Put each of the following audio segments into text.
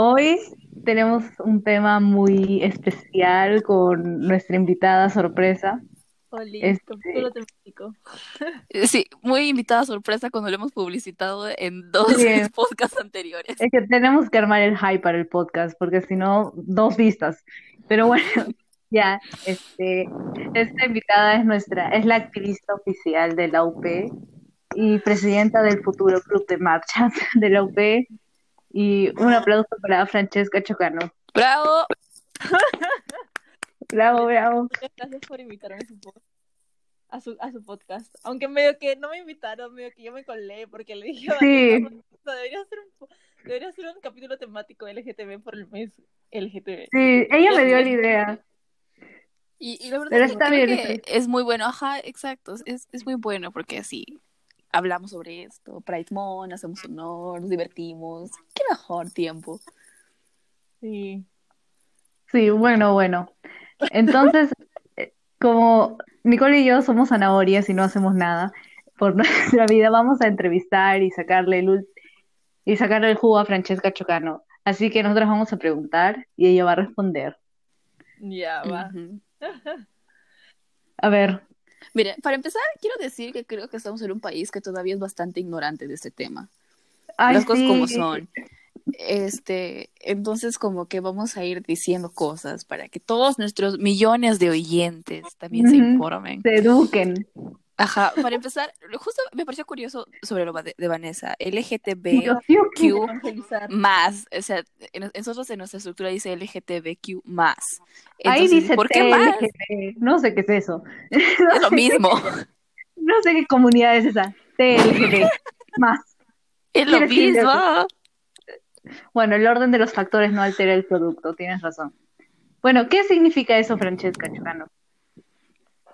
Hoy tenemos un tema muy especial con nuestra invitada sorpresa. Oli, Este- capítulo temático. Eh, Sí, muy invitada sorpresa cuando lo hemos publicitado en dos Sí. podcasts anteriores. Es que tenemos que armar el hype para el podcast, porque si no, dos vistas. Pero bueno, ya, este, esta invitada es nuestra, es la activista oficial de la UP y presidenta del futuro club de marchas de la UP. Y un aplauso para Francesca Chocano. ¡Bravo! Bravo, bravo. Muchas gracias por invitarme a su, a su, a su podcast. Aunque medio que no me invitaron, medio que yo me colé porque le dije, Sí. "Vanessa, debería ser un, debería ser un capítulo temático LGTB por el mes LGTB. Sí, ella me dio la idea. Y, y la verdad Pero es que está creo bien, que es muy bueno, ajá, exacto, es, es muy bueno porque así hablamos sobre esto, Pride Month, hacemos honor, nos divertimos, qué mejor tiempo. Sí. Sí, bueno, bueno. Entonces, eh, como Nicole y yo somos zanahorias y no hacemos nada por nuestra vida, vamos a entrevistar y sacarle el, y sacarle el jugo a Francesca Chocano. Así que nosotros vamos a preguntar y ella va a responder. Ya va. A ver, Mire, para empezar, quiero decir que creo que estamos en un país que todavía es bastante ignorante de este tema. ay, las cosas como son. Este, entonces como que vamos a ir diciendo cosas para que todos nuestros millones de oyentes también se informen. Se eduquen. Ajá, para empezar, justo me pareció curioso sobre lo de, de Vanessa, LGTBQ más, o sea, en, nosotros en nuestra estructura dice LGTBQ más. Ahí dice ¿por qué más? TLGT. No sé qué es eso. Es lo mismo, No sé qué comunidad es esa. TLGT. Más. es lo ¿Quieres decir mismo. Bueno, el orden de los factores no altera el producto, tienes razón. Bueno, ¿qué significa eso, Francesca Chocano?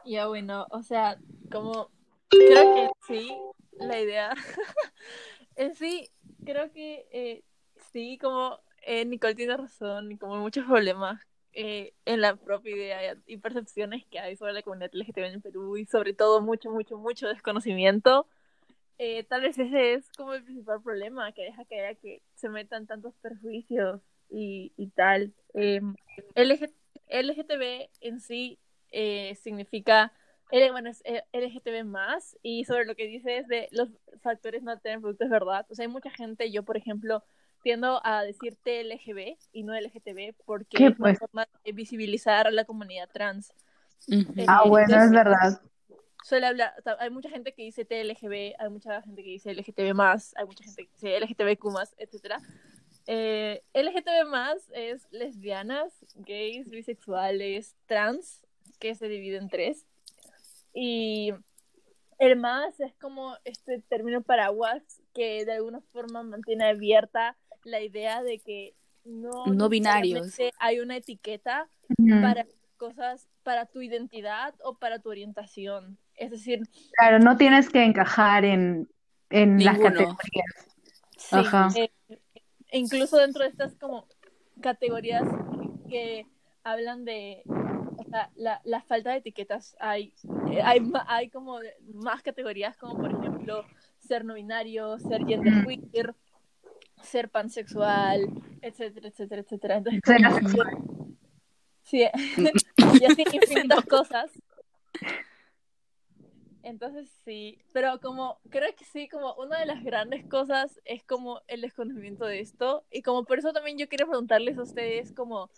Ya bueno, o sea, como creo que sí, la idea en sí, creo que eh, sí, como eh, Nicole tiene razón y como muchos problemas eh, en la propia idea y percepciones que hay sobre la comunidad LGTB en Perú y sobre todo mucho, mucho, mucho desconocimiento. Eh, tal vez ese es como el principal problema, que deja que haya que se metan tantos perjuicios y, y tal. Eh, LG LGTB en sí eh, significa, L- bueno, es eh, LGTB más, y sobre lo que dices de los factores no tener producto es verdad. O sea, hay mucha gente, yo por ejemplo, tiendo a decir TLGB y no LGTB porque ¿Qué, es una pues? forma de visibilizar a la comunidad trans. Eh, Ah, bueno, es verdad. suele hablar, o sea, hay mucha gente que dice TLGB, hay mucha gente que dice LGTB más, hay mucha gente que dice LGTBQ más, etcétera. Eh, LGTB más es lesbianas, gays, bisexuales, trans, que se divide en tres. Y el más es como este término paraguas que de alguna forma mantiene abierta la idea de que no, No binarios. hay una etiqueta para cosas, para tu identidad o para tu orientación. Es decir, Claro, no tienes que encajar en, en las categorías. sí, Ajá. eh, incluso dentro de estas como categorías que hablan de la, la falta de etiquetas, hay, eh, hay, hay como más categorías como por ejemplo ser no binario, ser Mm. genderqueer, ser pansexual, etcétera, etcétera, etcétera. Entonces, Ser asexual. Sí, y así infinitas cosas. Entonces sí, pero como creo que sí, como una de las grandes cosas es como el desconocimiento de esto y como por eso también yo quiero preguntarles a ustedes como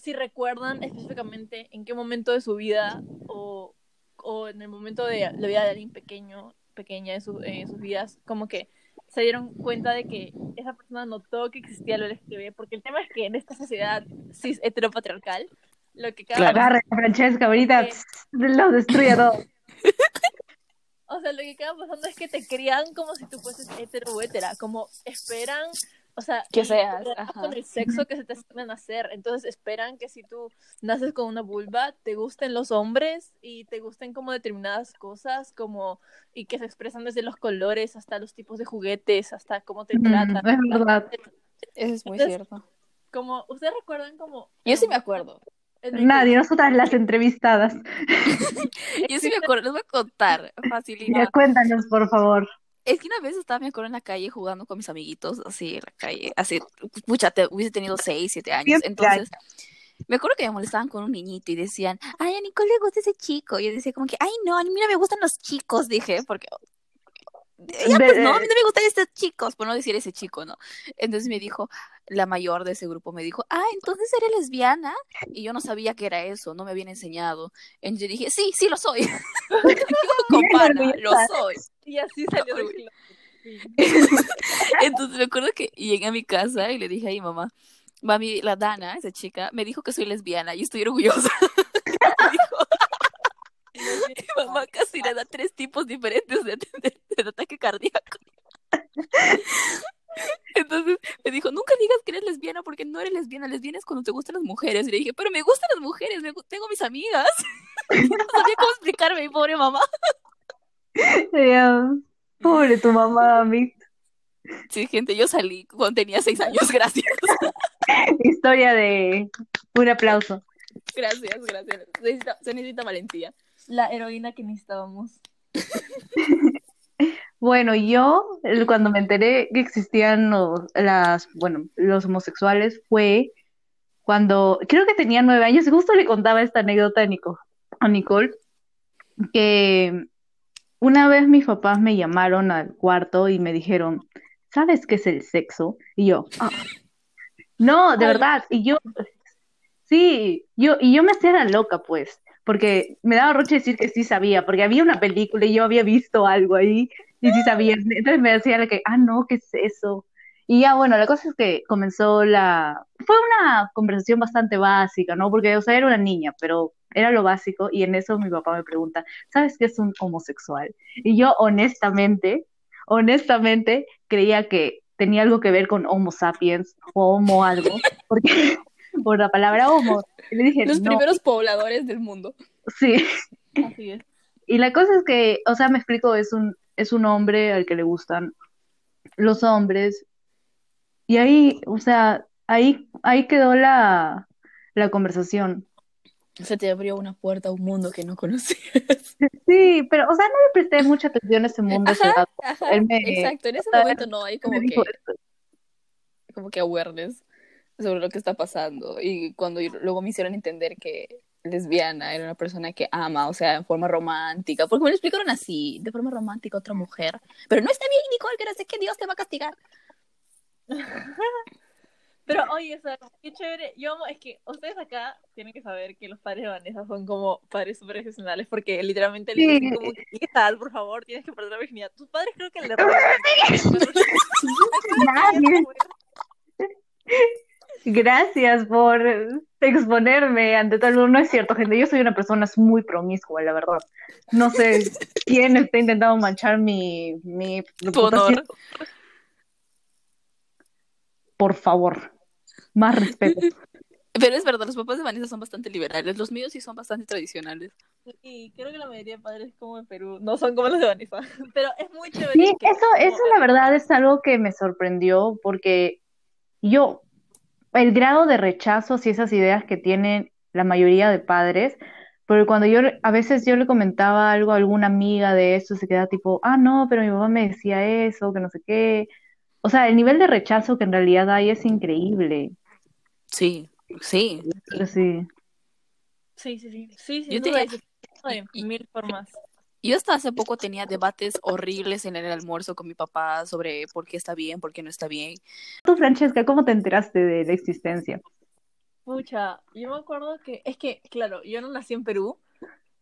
si recuerdan específicamente en qué momento de su vida o, o en el momento de la vida de alguien pequeño, pequeña en, su- en sus vidas, como que se dieron cuenta de que esa persona notó que existía lo LGTB, porque el tema es que en esta sociedad cis heteropatriarcal, lo que cada Claro. Agarre, Francesca, ahorita Eh. los destruye a todos. O sea, lo que acaba pasando es que te crían como si tú fueses hetero o hetera, como esperan, o sea, Que seas, ajá. con el sexo que se te a hacer. Entonces esperan que si tú naces con una vulva, te gusten los hombres y te gusten como determinadas cosas, como y que se expresan desde los colores hasta los tipos de juguetes, hasta cómo te Mm, tratan. es verdad. Eso es muy Entonces, cierto. Como, ¿ustedes recuerdan como... Yo sí me acuerdo. Nadie, nosotras las entrevistadas. Yo sí me acuerdo, les voy a contar, facilito. Ya, cuéntanos, por favor. Es que una vez estaba, me acuerdo, en la calle jugando con mis amiguitos, así en la calle, así, pucha, te, hubiese tenido 6, 7 años. Entonces, me acuerdo que me molestaban con un niñito y decían, ay, a Nicole le gusta ese chico. Y yo decía como que, ay, no, a mí no me gustan los chicos, dije, porque... Ya, pues no, a mí no me gustan estos chicos, por no decir ese chico, ¿no? Entonces me dijo, la mayor de ese grupo me dijo, ah, entonces eres lesbiana. Y yo no sabía que era eso, no me habían enseñado. Entonces yo dije, sí, sí lo soy. Con pana, lo soy. Y así salió. Entonces me acuerdo que llegué a mi casa y le dije a mi mamá, mami, la Dana, esa chica, me dijo que soy lesbiana y estoy orgullosa. Me dijo, mi mamá casi le da tres tipos diferentes de, de- de ataque cardíaco. Entonces me dijo, nunca digas que eres lesbiana porque no eres lesbiana, lesbiana es cuando te gustan las mujeres. Y le dije, pero me gustan las mujeres, me tengo mis amigas. No sabía cómo explicarme, mi pobre mamá. Pobre tu mamá, mi Sí, gente, yo salí cuando tenía seis años, gracias. historia de un aplauso. Gracias, gracias. Se necesita, se necesita valentía. La heroína que necesitábamos. Bueno, yo cuando me enteré que existían los, las, bueno, los homosexuales fue cuando creo que tenía nueve años y justo le contaba esta anécdota a Nico, a Nicole, que una vez mis papás me llamaron al cuarto y me dijeron, ¿sabes qué es el sexo? Y yo, "Ah". no, de Ay. verdad, y yo, sí, yo, y yo me hacía la loca, pues, porque me daba roche decir que sí sabía, porque había una película y yo había visto algo ahí y sí sabía, entonces me decía la que, ah, no, ¿qué es eso? Y ya, bueno, la cosa es que comenzó la... Fue una conversación bastante básica, ¿no? Porque, o sea, era una niña, pero era lo básico y en eso mi papá me pregunta, ¿sabes qué es un homosexual? Y yo honestamente, honestamente, creía que tenía algo que ver con Homo sapiens o Homo algo, porque por la palabra Homo. Y le dije, Los no, primeros pobladores del mundo. sí. Así es. Y la cosa es que, o sea, me explico, es un, es un hombre al que le gustan los hombres. Y ahí, o sea, ahí, ahí quedó la, la conversación. Se te abrió una puerta a un mundo que no conocías. Sí, pero, o sea, no le presté mucha atención a ese mundo. Ajá, Él me- exacto. En ese o sea, momento no hay como que, como que awareness sobre lo que está pasando. Y cuando yo- luego me hicieron entender que lesbiana era una persona que ama, o sea, en forma romántica. Porque me lo explicaron así, de forma romántica otra mujer. Pero no está bien, Nicole, que no sé que Dios te va a castigar. Pero oye, o sea, qué chévere. Yo amo, es que ustedes acá tienen que saber que los padres de Vanessa son como padres súper excepcionales porque literalmente le dicen como, que, ¿qué tal? Por favor, tienes que perder la virginidad. Tus padres creo que le. Gracias por exponerme ante todo el mundo. No es cierto, gente. Yo soy una persona muy promiscua, la verdad. No sé quién está intentando manchar mi, mi Tu honor. Por favor, más respeto. Pero es verdad, los papás de Vanessa son bastante liberales. Los míos sí son bastante tradicionales. Y creo que la mayoría de padres como en Perú no son como los de Vanessa. Pero es muy chévere. Sí, que- eso, eso la verdad es algo que me sorprendió porque yo, el grado de rechazo hacia esas ideas que tienen la mayoría de padres, pero cuando yo, a veces yo le comentaba algo a alguna amiga de eso, se queda tipo, ah, no, pero mi mamá me decía eso, que no sé qué. O sea, el nivel de rechazo que en realidad hay es increíble. Sí, sí. Pero sí. Sí, sí, sí. Sí, sí, Yo duda, de mil formas. Yo hasta hace poco tenía debates horribles en el almuerzo con mi papá sobre por qué está bien, por qué no está bien. Tú, Francesca, ¿cómo te enteraste de la existencia? Pucha, yo me acuerdo que, es que, claro, yo no nací en Perú,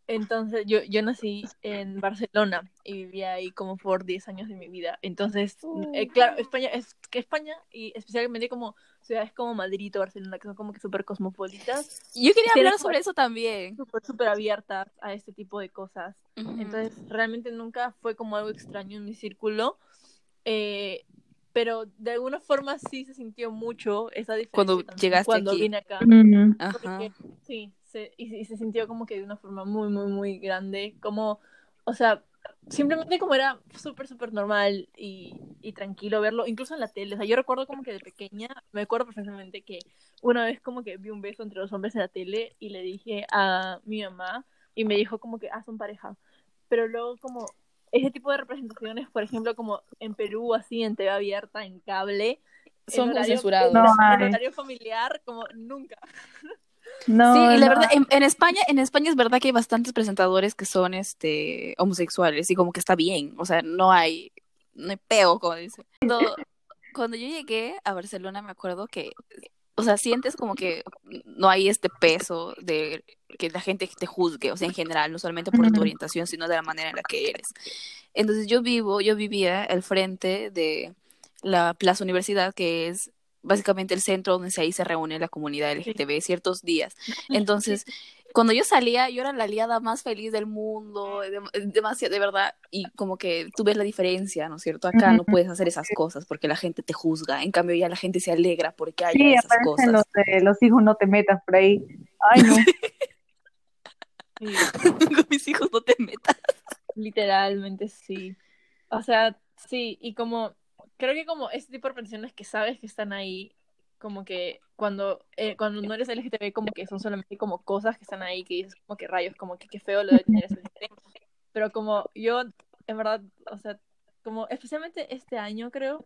entonces yo, yo nací en Barcelona y vivía ahí como por 10 años de mi vida. Entonces, eh, claro, España es que España y especialmente como ciudades como Madrid o Barcelona, que son como que súper cosmopolitas, Yo quería hablar sobre eso también. súper, súper abiertas a este tipo de cosas. Entonces, realmente nunca fue como algo extraño en mi círculo. eh, pero de alguna forma sí se sintió mucho esa diferencia Cuando llegaste cuando aquí. vine acá. Ajá. Porque, sí, se, y, y se sintió como que de una forma muy, muy, muy grande. Como, o sea, simplemente como era súper, súper normal y, y tranquilo verlo, incluso en la tele. O sea, yo recuerdo como que de pequeña, me acuerdo perfectamente que una vez como que vi un beso entre los hombres en la tele y le dije a mi mamá y me dijo como que, ah, son pareja. Pero luego como ese tipo de representaciones, por ejemplo, como en Perú, así, en TV abierta, en cable, Son censurados. No, en horario familiar, como nunca. No, Sí, y la no. verdad, en, en España, en España es verdad que hay bastantes presentadores que son este homosexuales y como que está bien, o sea, no hay, no hay peo, como dice. Cuando, cuando yo llegué a Barcelona me acuerdo que, o sea, sientes como que no hay este peso de que la gente te juzgue, o sea, en general, no solamente por tu orientación, sino de la manera en la que eres. Entonces yo vivo, yo vivía al frente de la Plaza Universidad, que es básicamente el centro donde se- ahí se reúne la comunidad LGTB ciertos días. Entonces, cuando yo salía, yo era la aliada más feliz del mundo, demasiado, de verdad, y como que tú ves la diferencia, ¿no es cierto? Acá no puedes hacer esas cosas porque la gente te juzga, en cambio ya la gente se alegra porque hay Sí, esas cosas. los, los hijos, no te metas por ahí. Ay, no. Con mis hijos no te metas. literalmente sí. O sea, sí, y como, creo que como este tipo de representaciones que sabes que están ahí, como que cuando, eh, cuando no eres LGTB, como que son solamente como cosas que están ahí, que dices como que rayos, como que qué feo lo de tener ese LGTB. Pero como yo, en verdad, o sea, como especialmente este año creo,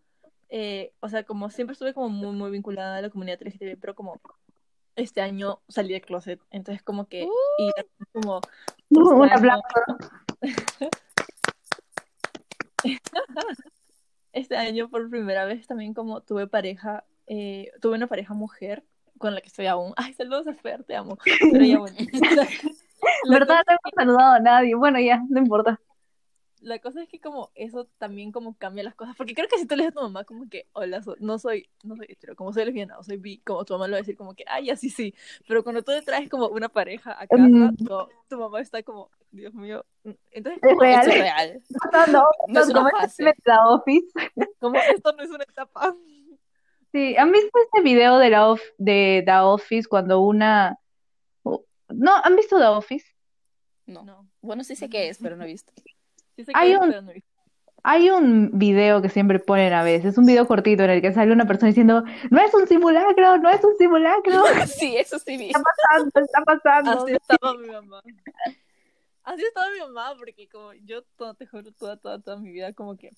eh, o sea, como siempre estuve como muy, muy vinculada a la comunidad LGTB, pero como este año salí del closet, entonces como que, y como... Un este año- aplauso. Este año por primera vez también como tuve pareja, eh, tuve una pareja mujer con la que estoy aún. Ay, saludos a Fer, te amo. Pero ya bueno. La, ¿Verdad? No hemos saludado a nadie. Bueno, ya, no importa. La cosa es que como eso también como cambia las cosas, porque creo que si tú le dices a tu mamá como que, hola, so- no soy, no soy hetero, como soy lesbiana o soy bi, como tu mamá lo va a decir como que, ay, así sí, pero cuando tú le traes como una pareja a casa, Mm. tu, tu mamá está como, Dios mío, entonces Es real. Es real. No, no, No es no, una como fase. Office. como esto no es una etapa. Sí, ¿han visto ese video de la of- de The Office cuando una... No, ¿han visto The Office? No. No. Bueno, sí sé qué es, pero no he visto. Sí sé Hay es, un-. Hay un video que siempre ponen a veces, un video cortito en el que sale una persona diciendo, no es un simulacro, no es un simulacro, sí, eso sí vi. está pasando, está pasando. Así estaba mi mamá. Así estaba mi mamá, porque como yo, todo, te juro, toda, toda, toda mi vida, como que,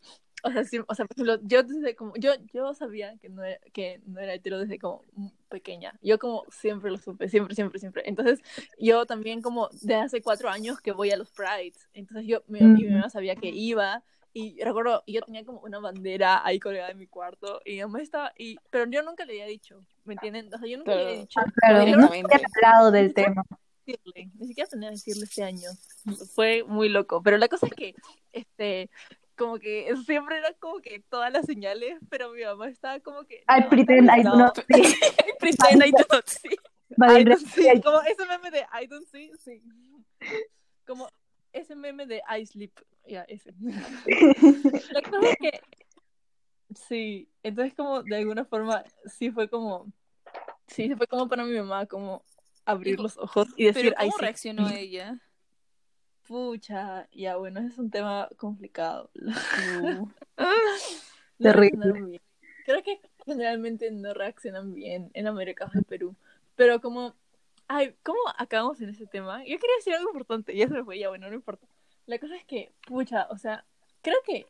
o sea, sí, o sea, por ejemplo, yo desde como, yo, yo sabía que no era, que no era hetero desde como pequeña. Yo como siempre lo supe, siempre, siempre, siempre. Entonces, yo también como de hace cuatro años que voy a los Prides. Entonces, yo, mi, mi Ujú. mamá sabía que iba. Y recuerdo, yo tenía como una bandera ahí colgada en mi cuarto. Y mi mamá estaba, y, pero yo nunca le había dicho, ¿me entienden? O sea, yo nunca le había Claro. dicho. Claro, Oye, no hablado del tema. decirle, ni siquiera tenía que decirle este año. Fue muy loco. Pero la cosa es que, este, como que siempre eran como que todas las señales, pero mi mamá estaba como que. I no, pretend I do no. not see, Pretend I don't see. but I don't see. Como ese meme de I don't see, sí. Como ese meme de I sleep. Ya, ese. La cosa es que. Sí, entonces como de alguna forma sí fue como. Sí, fue como para mi mamá, como abrir los ojos y decir, Pero "Ay, ¿cómo sí". reaccionó ella? Pucha, ya bueno, ese es un tema complicado. Uh. No Terrible. reaccionaron bien. Creo que generalmente no reaccionan bien en América de Perú. Pero como, ay, ¿cómo acabamos en ese tema? Yo quería decir algo importante, ya se me fue, ya bueno, no importa. La cosa es que, pucha, o sea, creo que,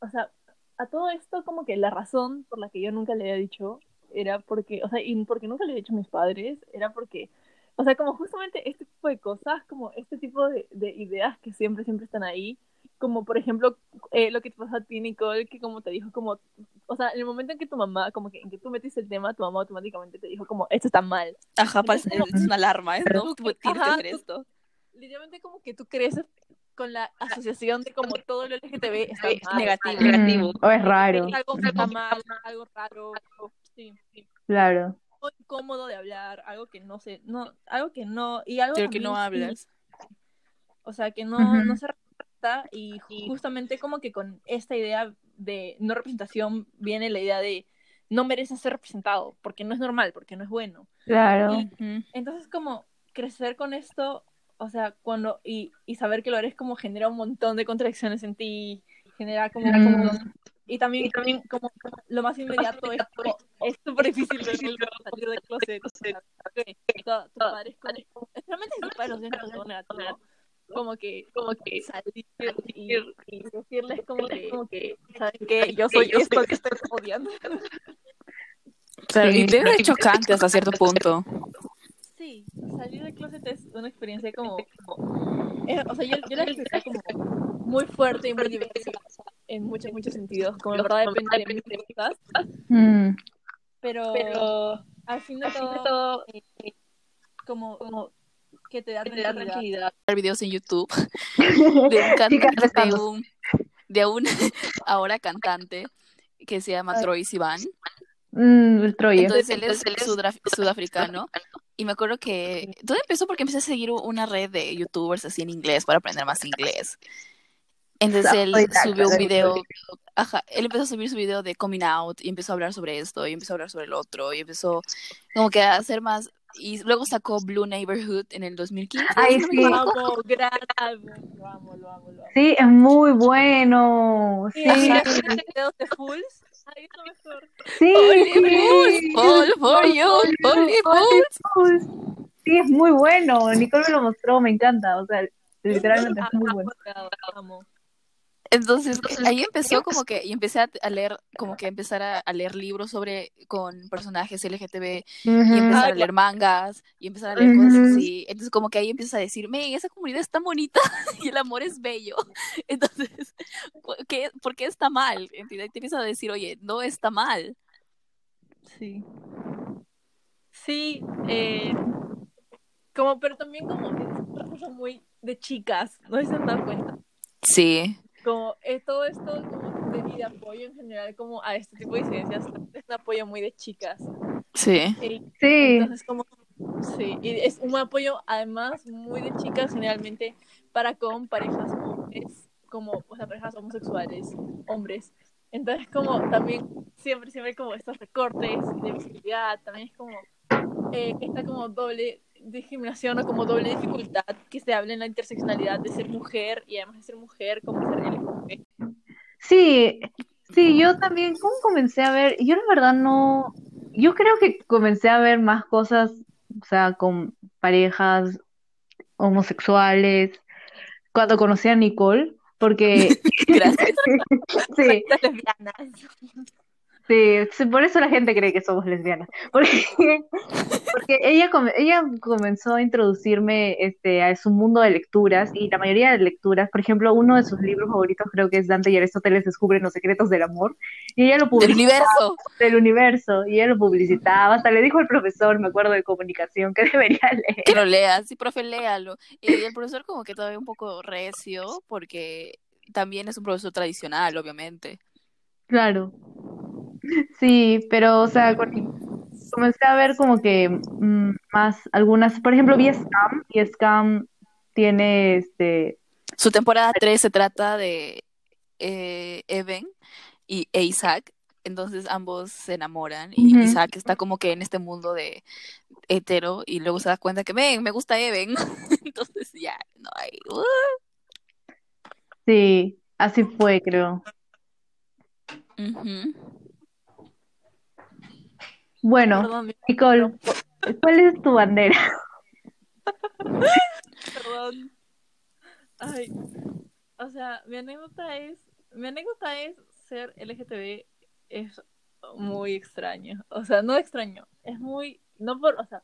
o sea, a todo esto como que la razón por la que yo nunca le había dicho era porque, o sea, y porque nunca le he dicho a mis padres, era porque, o sea, como justamente este tipo de cosas, como este tipo de, de ideas que siempre, siempre están ahí, como por ejemplo eh, lo que te pasó a ti, Nicole, que como te dijo, como, o sea, en el momento en que tu mamá, como que en que tú metiste el tema, tu mamá automáticamente te dijo como, esto está mal. Ajá, es una alarma, ¿eh? ¿no? Tú tienes que Ajá, hacer esto. Literalmente como que tú creces con la asociación de como todo lo LGTB está Es mal. negativo. Mm, negativo. o es raro, Es algo que está mal, algo raro, sí, sí. claro. Incómodo de hablar, algo que no sé, no, algo que no, y algo que no hablas. o sea, que no, no se representa y justamente como que con esta idea de no representación viene la idea de no mereces ser representado, porque no es normal, porque no es bueno. Claro. Y-. Entonces, como crecer con esto, o sea, cuando, y, y saber que lo eres como genera un montón de contradicciones en ti, genera como, Mm. como- y también, también como, como lo más inmediato es como, es súper difícil decirlo, salir del closet, o sea, que to- tus padres como, especialmente si tus padres lo sienten como negativo, como que, como que salir y, y decirles como que, como que, ¿saben qué? Yo soy esto que estoy odiando. Claro, y Sí. es chocante hasta cierto punto. Sí, salir del closet es una experiencia como, como- eh, o sea, yo, yo la experiencia como muy fuerte y muy diversa en muchos, muchos sentidos, como en verdad depende de mí cosas, Mm, pero, Pero al fin de todo, eh, como, como que te da tranquilidad. videos en YouTube de un cantante, de un, de un ahora cantante que se llama Troy Sivan. mm, el Troya. Entonces él es sudra- sudafricano. Y me acuerdo que todo empezó porque empecé a seguir una red de youtubers así en inglés para aprender más inglés. Entonces él subió un video, ajá, él empezó a subir su video de coming out y empezó a hablar sobre esto y empezó a hablar sobre el otro y empezó como que a hacer más y luego sacó Blue Neighborhood en el 2015. Ay, sí. Lo amo, gran álbum, lo amo, lo amo, lo amo. Sí, es muy bueno. Sí, videos de Fools, ay, es lo mejor. sí. Only fools sí. fall for you, only fools. Fools. Sí, es muy bueno. Nicole me lo mostró, me encanta. O sea, literalmente es muy bueno. Amo. Entonces, ahí empezó como que, y empecé a, leer, como que empezar a, a leer libros sobre, con personajes LGTB, y empezar a leer mangas, y empezar a leer cosas así. Entonces, como que ahí empiezas a decir, me, esa comunidad es tan bonita, y el amor es bello. Entonces, ¿por qué, por qué está mal? ¿Entiendes? Te empiezas a decir, oye, no está mal. Sí. Sí, eh, como, pero también como es una cosa muy de chicas, no se han dado cuenta. Sí, Como eh, todo esto como de, y de apoyo en general como a este tipo de incidencias es un apoyo muy de chicas. sí. Eh, Sí, Entonces, como, sí, y es un apoyo además muy de chicas generalmente para con parejas hombres, como, o sea, parejas homosexuales, hombres. Entonces, como también siempre, siempre como estos recortes de visibilidad, también es como eh, esta como doble discriminación o como doble dificultad que se habla en la interseccionalidad de ser mujer y además de ser mujer como ser LGBT. sí, sí, yo también, ¿cómo comencé a ver? Yo la verdad no, yo creo que comencé a ver más cosas, o sea, con parejas homosexuales, cuando conocí a Nicole, porque Gracias. sí. Sí, por eso la gente cree que somos lesbianas. Porque, porque ella, come- ella comenzó a introducirme este, a su mundo de lecturas y la mayoría de lecturas, por ejemplo, uno de sus libros favoritos creo que es Dante y Aristóteles descubren los secretos del amor y ella lo Del publicitaba universo. del universo y ella lo publicitaba, hasta le dijo al profesor, me acuerdo de comunicación, que debería leer. Que lo leas, sí, profe, léalo. Y el profesor como que todavía un poco recio, porque también es un profesor tradicional, obviamente. Claro. Sí, pero, o sea, comencé a ver como que mm, más algunas, por ejemplo, vi Scam y Scam tiene este, Su temporada 3 se trata de eh, Evan y e Isaac. Entonces ambos se enamoran y. Isaac está como que en este mundo de hetero y luego se da cuenta que, ven, me gusta Evan. Entonces ya, no hay... uh, sí, así fue, creo. Bueno, Perdón, Nicole, ¿cuál es tu bandera? perdón. Ay, o sea, mi anécdota es, mi anécdota es ser LGTB es muy extraño. O sea, no extraño, es muy, no por, o sea,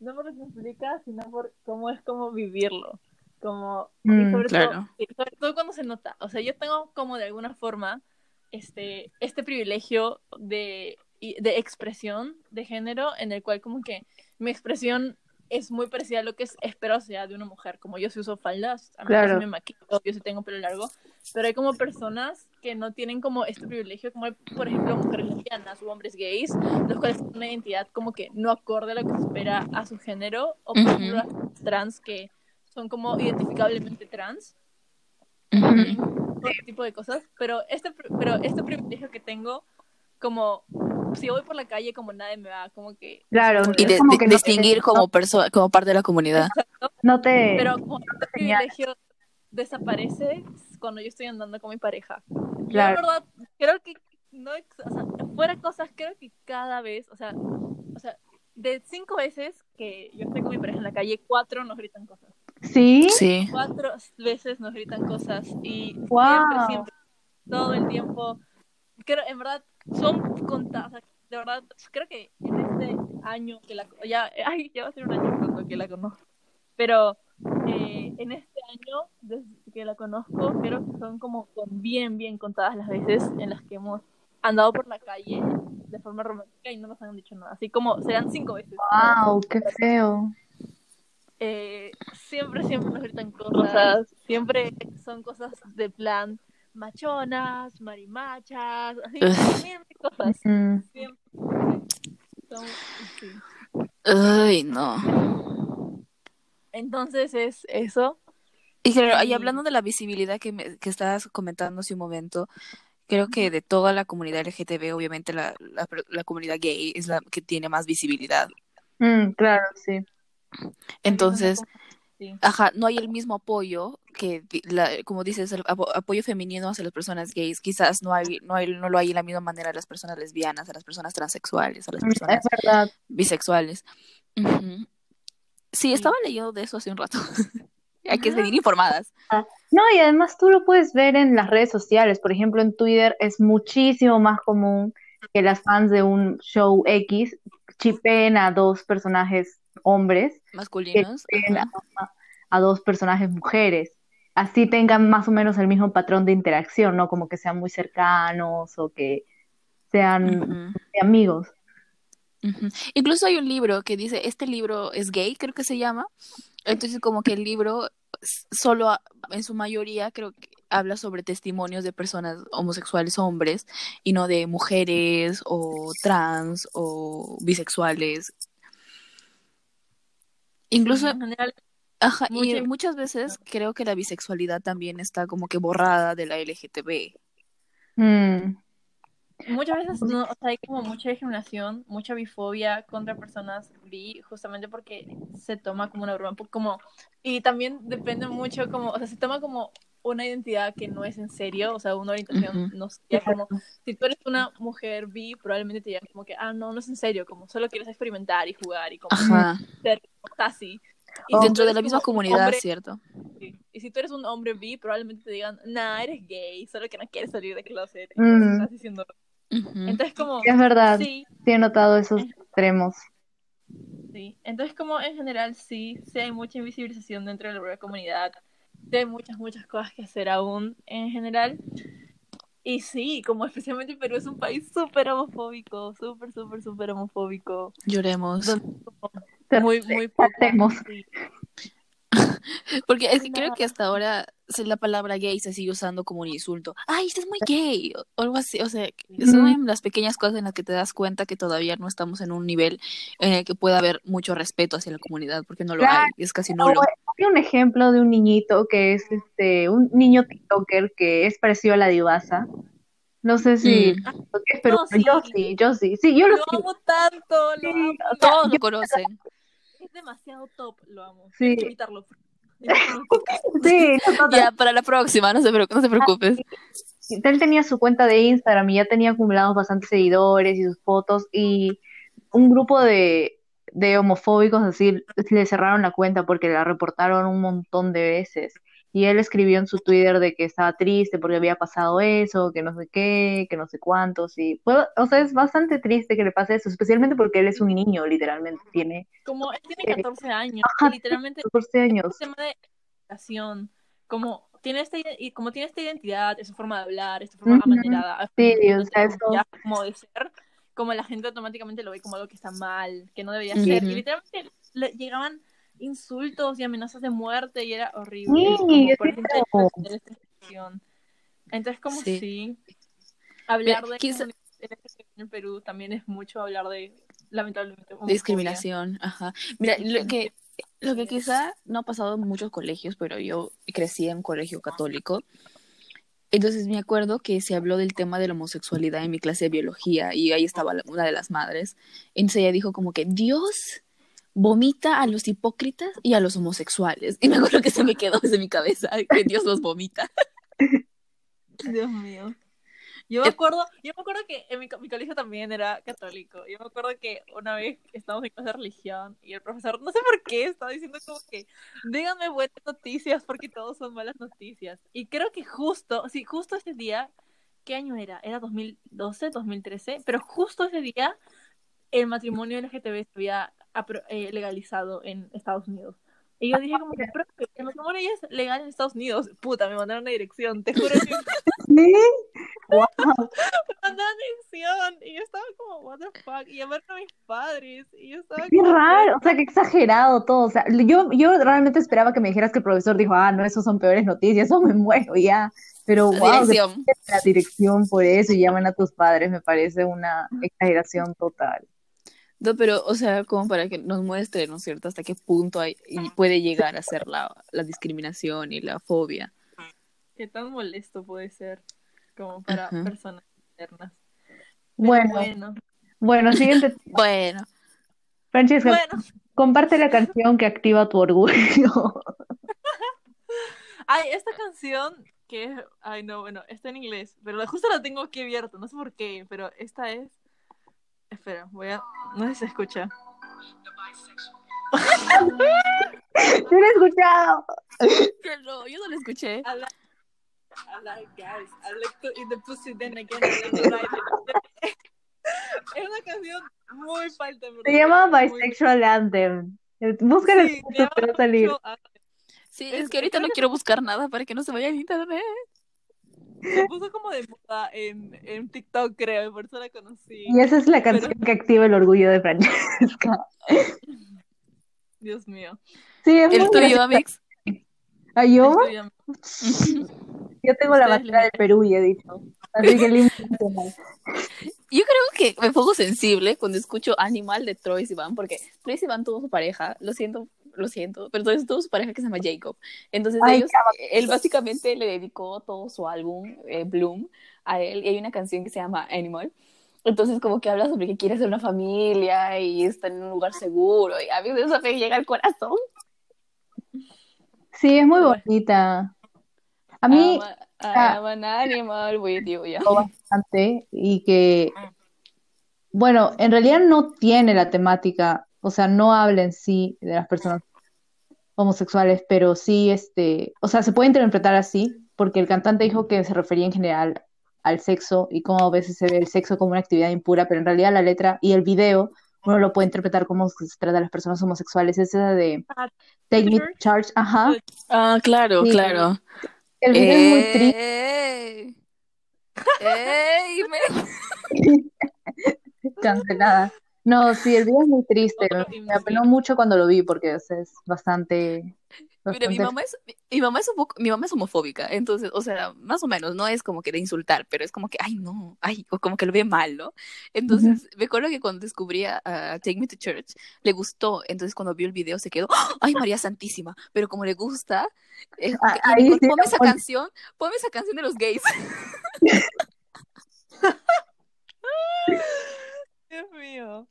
no por lo que implica, sino por cómo es como vivirlo. Como, y Mm, sobre claro. todo, y sobre todo cuando se nota. O sea, yo tengo como de alguna forma este, este privilegio de, y- de expresión de género en el cual como que mi expresión es muy parecida a lo que es, espero sea de una mujer. Como yo sí uso faldas, a mí Claro. me maquillo, yo sí tengo pelo largo, pero hay como personas que no tienen como este privilegio, como hay, por ejemplo mujeres lesbianas o hombres gays, los cuales tienen una identidad como que no acorde a lo que se espera a su género, o por ejemplo las trans que son como identificablemente trans tipo de cosas, pero este, pero este privilegio que tengo, como si voy por la calle, como nadie me va, como que... Claro, Y de- como de- que no te- distinguir como persona, como parte de la comunidad. No te, Pero como señala. privilegio desaparece cuando yo estoy andando con mi pareja. Yo, Claro. la verdad, creo que, no, o sea, fuera cosas, creo que cada vez, o sea, o sea, de cinco veces que yo estoy con mi pareja en la calle, cuatro nos gritan cosas. ¿Sí? Sí. Cuatro veces nos gritan cosas y Wow. siempre, siempre, todo el tiempo. Creo, en verdad, son contadas. De verdad, creo que en este año que la. Ya, ay, ya va a ser un año pronto que la conozco. Pero eh, en este año, desde que la conozco, creo que son como con bien, bien contadas las veces en las que hemos andado por la calle de forma romántica y no nos han dicho nada. Así como serán cinco veces. Wow, qué feo. Eh, siempre, siempre nos gritan cosas, siempre son cosas de plan machonas, marimachas, así, mil cosas. Mm. Siempre son, sí. Ay, no. Entonces es eso. Y claro, y Y- hablando de la visibilidad que, me- que estabas comentando hace un momento, creo que de toda la comunidad LGTB, obviamente la, la, la comunidad gay es la que tiene más visibilidad. Mm, claro, sí. Entonces, Sí. ajá, no hay el mismo apoyo que, la, como dices, el apo- apoyo femenino hacia las personas gays. Quizás no hay, no hay, no lo hay de la misma manera a las personas lesbianas, a las personas transexuales, a las Mm, personas bisexuales. Sí, estaba leyendo de eso hace un rato. Hay que venir informadas. No, y además tú lo puedes ver en las redes sociales. Por ejemplo, en Twitter es muchísimo más común que las fans de un show X chipeen a dos personajes hombres Masculinos. a, a dos personajes mujeres. Así tengan más o menos el mismo patrón de interacción, ¿no? Como que sean muy cercanos o que sean amigos. Incluso hay un libro que dice, este libro es gay, creo que se llama. Entonces como que el libro solo a- en su mayoría creo que habla sobre testimonios de personas homosexuales hombres y no de mujeres o trans o bisexuales. Incluso, en general, ajá, y mucha- muchas veces creo que la bisexualidad también está como que borrada de la LGTB. Mm, muchas veces no, o sea, hay como mucha discriminación, mucha bifobia contra personas bi, justamente porque se toma como una broma, como, y también depende mucho como, o sea, se toma como una identidad que no es en serio, o sea, una orientación no sería como, si tú eres una mujer bi, probablemente te digan como que, ah, no, no es en serio, como solo quieres experimentar y jugar y como Ajá. ser así. Y Oh. Dentro de la misma comunidad, hombre- ¿cierto? Sí. Y si tú eres un hombre bi, probablemente te digan, nah, eres gay, solo que no quieres salir de closet. Y Mm. estás diciendo. Ujú. Entonces, como, es verdad, sí, sí he notado esos extremos. sí. Entonces, como en general, sí, sí hay mucha invisibilización dentro de la propia comunidad. Sí hay muchas, muchas cosas que hacer aún en general. Y sí, como especialmente Perú es un país súper homofóbico, súper, súper, súper homofóbico. Lloremos. Donde como muy, muy poco. Porque es que creo que hasta ahora la palabra gay se sigue usando como un insulto. ¡Ay, este es muy gay! O algo así. O sea, son las pequeñas cosas en las que te das cuenta que todavía no estamos en un nivel en el que pueda haber mucho respeto hacia la comunidad, porque no lo Claro. hay. Es casi nulo. Hay un ejemplo de un niñito que es este un niño TikToker que es parecido a la divasa. No sé si Mm. es, pero No, sí. yo sí, yo sí. Sí, yo lo Lo amo tanto, lo Sí, amo. o sea, Todos lo conocen. Demasiado top, lo amo. Sí. Podcast. Sí, Ya, para la próxima, no se, no se preocupes. Él tenía su cuenta de Instagram y ya tenía acumulados bastantes seguidores y sus fotos y un grupo de, de homofóbicos así le cerraron la cuenta porque la reportaron un montón de veces. Y él escribió en su Twitter de que estaba triste porque había pasado eso, que no sé qué, que no sé cuántos. Y fue, o sea, es bastante triste que le pase eso, especialmente porque él es un niño, literalmente. Tiene Como él tiene 14 años, Ajá, literalmente 14 es años. un tema de educación. Como tiene, esta, y como tiene esta identidad, esa forma de hablar, esta forma Ujú. amanerada, Sí, o sea, eso- como de ser, como la gente automáticamente lo ve como algo que está mal, que no debería Ujú. ser. Y literalmente le llegaban insultos y amenazas de muerte y era horrible. Sí, como por. Entonces, como Sí. sí, hablar Mira, de quizá- en Perú también es mucho hablar de, lamentablemente, homofobia. Discriminación, ajá. Mira, lo que, lo que quizá no ha pasado en muchos colegios, pero yo crecí en un colegio católico. Entonces me acuerdo que se habló del tema de la homosexualidad en mi clase de biología y ahí estaba una de las madres. Entonces ella dijo como que Dios vomita a los hipócritas y a los homosexuales. Y me acuerdo que se me quedó desde mi cabeza que Dios los vomita. Dios mío. Yo me acuerdo, yo me acuerdo que en mi, mi colegio también era católico. Yo me acuerdo que una vez estábamos en clase de religión y el profesor, no sé por qué, estaba diciendo como que díganme buenas noticias porque todos son malas noticias. Y creo que justo, sí, justo ese día, ¿qué año era? Era 2012, 2013, pero justo ese día el matrimonio LGTB se había eh, legalizado en Estados Unidos. Y yo dije como que, el matrimonio ya es legal en Estados Unidos. Puta, me mandaron una dirección, te juro que ¿Sí? Wow. mandaron dirección. Y yo estaba como, what the fuck. Y llamaron a mis padres. Y yo estaba Qué como, raro, o sea, qué exagerado todo. O sea, yo, yo realmente esperaba que me dijeras que el profesor dijo, ah, no, eso son peores noticias, eso me muero ya. Pero La wow, dirección. la dirección por eso y llaman a tus padres, me parece una exageración total. No, pero, o sea, como para que nos muestre, ¿no es cierto?, hasta qué punto hay, y puede llegar a ser la, la discriminación y la fobia. ¿Qué tan molesto puede ser como para Ajá. personas internas? Bueno, bueno. bueno, siguiente. Bueno, Francesca, Bueno. comparte la canción que activa tu orgullo. Ay, esta canción que ay no, bueno, está en inglés, pero justo la tengo aquí abierta, no sé por qué, pero esta es, espera, voy a, no sé si se escucha. Yo lo he escuchado. no, yo no lo escuché. I like, I like guys, I like to eat the pussy, then again I like to ride it. Es una canción muy falta, Se llama Bisexual Anthem. Búscala en Sí, te va a salir. Sí, Es- es que ahorita no quiero buscar nada para que no se vaya el internet. Se puso como de moda en, en TikTok, creo, y por eso la conocí. Y esa es la canción que activa el orgullo de Francesca. Dios mío. Sí, es El tuyo. Amix. ¿Ah, yo? Yo tengo la bandera del Perú y he dicho. Así que. Yo creo que me pongo sensible cuando escucho Animal de Troy Sivan, porque Troy Sivan tuvo su pareja, lo siento, lo siento, pero entonces tuvo su pareja que se llama Jacob. Entonces Ay, ellos, él básicamente le dedicó todo su álbum, eh, Bloom, a él, y hay una canción que se llama Animal. Entonces como que habla sobre que quiere hacer una familia y está en un lugar seguro, y a mí eso me llega al corazón. Sí, es muy bonita. A mí I'm a- I am an animal with you, ya. bastante y que, bueno, en realidad no tiene la temática, o sea, no habla en sí de las personas homosexuales, pero sí, este, o sea, se puede interpretar así, porque el cantante dijo que se refería en general al sexo y cómo a veces se ve el sexo como una actividad impura, pero en realidad la letra y el video uno lo puede interpretar como que se trata de las personas homosexuales, es esa de Ah, Take Me to Church, ajá, Ah, claro, Sí. claro. el video es muy triste, ¡Ey! ¡Ey! me- cancelada. No, sí, el video es muy triste, Otro me, apeló mucho cuando lo vi porque es bastante, Mira, mi mamá es, mi mamá es un poco, mi mamá es homofóbica, entonces, o sea, más o menos, no es como que de insultar, pero es como que, ay, no, ay, o como que lo ve mal, ¿no? Entonces, me acuerdo que cuando descubrí a a Take Me to Church, le gustó, entonces cuando vio el video se quedó, ¡Ah! ay, María Santísima, pero como le gusta, Ah, "Y, ahí sí ponme esa canción, ponme esa canción de los gays. Dios mío.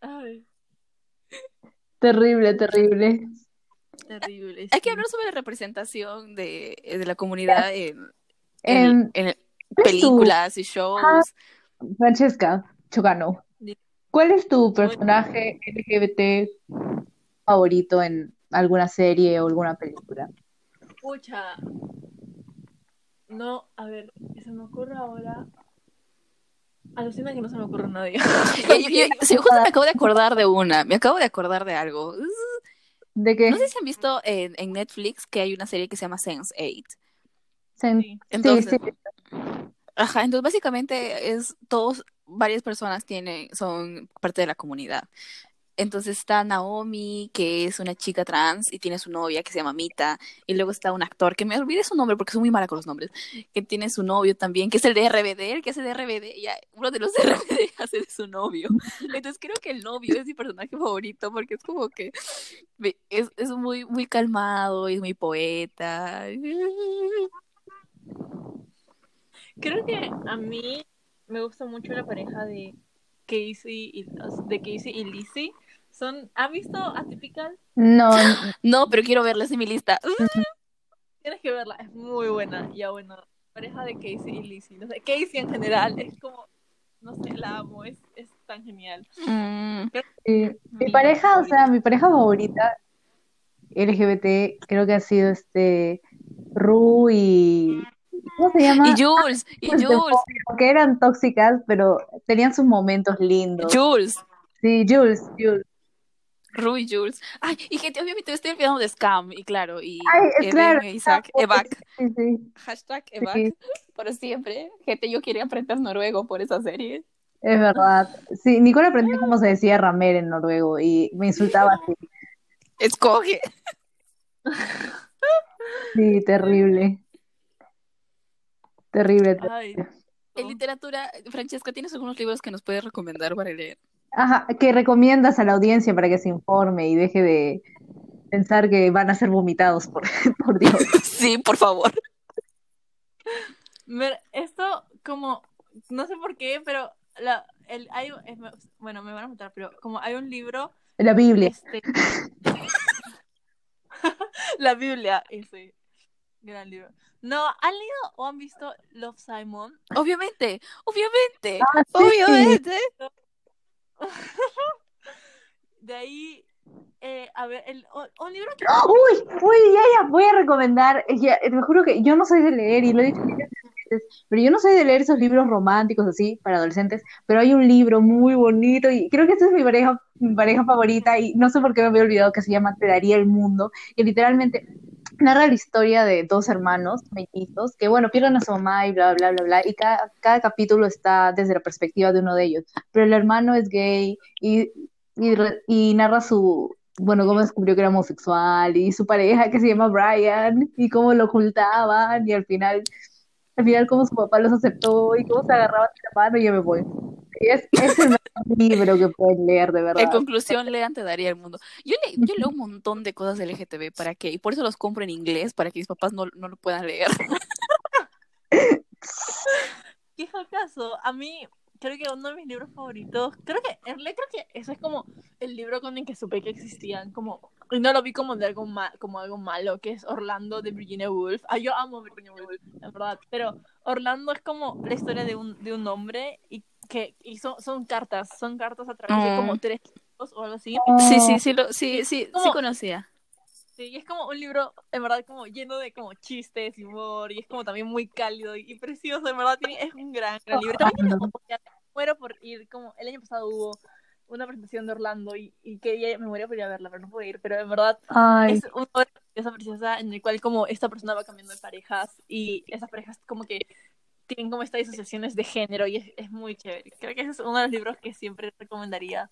Ay, terrible, terrible. terrible. Hay que hablar sobre la representación de, de la comunidad en, en, en ¿cuál es tu- películas y shows. Ah, Francesca Chocano, ¿cuál es tu personaje LGBT favorito en alguna serie o alguna película? Pucha. No, a ver, se me ocurre ahora. Alucina que no se me ocurre nadie. Yo- yo- sí, justo me acabo de acordar de una, me acabo de acordar de algo. ¿De qué? No sé si han visto en, en Netflix que hay una serie que se llama Sense8. Sen- Sí. Entonces, sí, Ajá, entonces básicamente es todos, varias personas tienen, son parte de la comunidad. Entonces está Naomi, que es una chica trans y tiene su novia que se llama Mita, y luego está un actor que me olvidé su nombre porque soy muy mala con los nombres, que tiene su novio también, que es el de RBD, el que hace de RBD, y ya, uno de los de RBD hace de su novio. Entonces creo que el novio es mi personaje favorito porque es como que es, es muy, muy calmado, es muy poeta. Creo que a mí me gusta mucho la pareja de Casey y, de Casey y Lizzie. Son, ¿Han visto Atypical? No, No, pero quiero verlas en mi lista. Tienes que verla, es muy buena. Ya bueno, pareja de Casey y Lizzie. No sé, Casey en general es como, no sé, la amo, es, es tan genial. Mm, Sí. Mi pareja, o sea, mi pareja favorita LGBT creo que ha sido este Ru y ¿cómo se llama? Y Jules, y Jules, Porque eran tóxicas, pero tenían sus momentos lindos. Jules. Sí, Jules, Jules. Rue y Jules. Ay, y gente, obviamente estoy olvidando de Scam, y claro, y Ay, Eden claro, e Isaac, Evac. Sí, sí, Hashtag Evac, Sí. por siempre. Gente, yo quería aprender noruego por esa serie. es verdad. Sí, Nicole aprendió cómo se decía ramer en noruego y me insultaba así. Escoge. Sí, terrible. Terrible. Ay, En literatura, Francesca, ¿tienes algunos libros que nos puedes recomendar para leer? Ajá, ¿qué recomiendas a la audiencia para que se informe y deje de pensar que van a ser vomitados por, por Dios? Sí, por favor. Ver, esto como, no sé por qué, pero la, el, hay, es- bueno, me van a matar, pero como hay un libro, La Biblia. este, la Biblia, ese gran libro. No, ¿han leído o han visto Love Simon? Obviamente, obviamente, Ah, sí. obviamente. De ahí, eh, a ver, el, un libro que... Uy, uy, ya, ya, voy a recomendar, ya, te juro que yo no soy de leer y lo he dicho muchas veces, pero yo no soy de leer esos libros románticos así para adolescentes, pero hay un libro muy bonito y creo que esta es mi pareja, mi pareja favorita y no sé por qué me había olvidado que se llama Te daría el mundo y literalmente narra la historia de dos hermanos mellizos que bueno, pierden a su mamá y bla, bla, bla, bla y cada, cada capítulo está desde la perspectiva de uno de ellos, pero el hermano es gay y, y, y narra su bueno, cómo descubrió que era homosexual y su pareja que se llama Brian y cómo lo ocultaban y al final, al final cómo su papá los aceptó y cómo se agarraban de la mano y ya me voy. Es, es el mejor libro que pueden leer, de En verdad. conclusión, lean Te daría el mundo. Yo, le- yo leo un montón de cosas del LGTB, ¿para qué? Y por eso los compro en inglés, para que mis papás no, no lo puedan leer. ¿Qué es el caso? A mí, creo que uno de mis libros favoritos, creo que, creo que ese es como el libro con el que supe que existían, como, y no lo vi como de algo ma- como algo malo, que es Orlando de Virginia Woolf. Ah, yo amo Virginia Woolf, en verdad, pero Orlando es como la historia de un, de un hombre y que y son, son cartas, son cartas a través de como Mm. tres o algo así. Sí, sí, sí, lo, sí, sí, sí ¿Cómo? conocía. Sí, y es como un libro, en verdad, como lleno de como chistes y humor, y es como también muy cálido y, precioso, en verdad, tiene- es un gran, gran libro. También tiene, ya, muero por ir, como el año pasado hubo una presentación de Orlando y, y que me moría por ir a verla, pero no pude ir, pero en verdad Ay, es una obra preciosa, preciosa, en el cual como esta persona va cambiando de parejas y esas parejas como que tienen como estas disociaciones de género y es, es muy chévere. Creo que ese es uno de los libros que siempre recomendaría.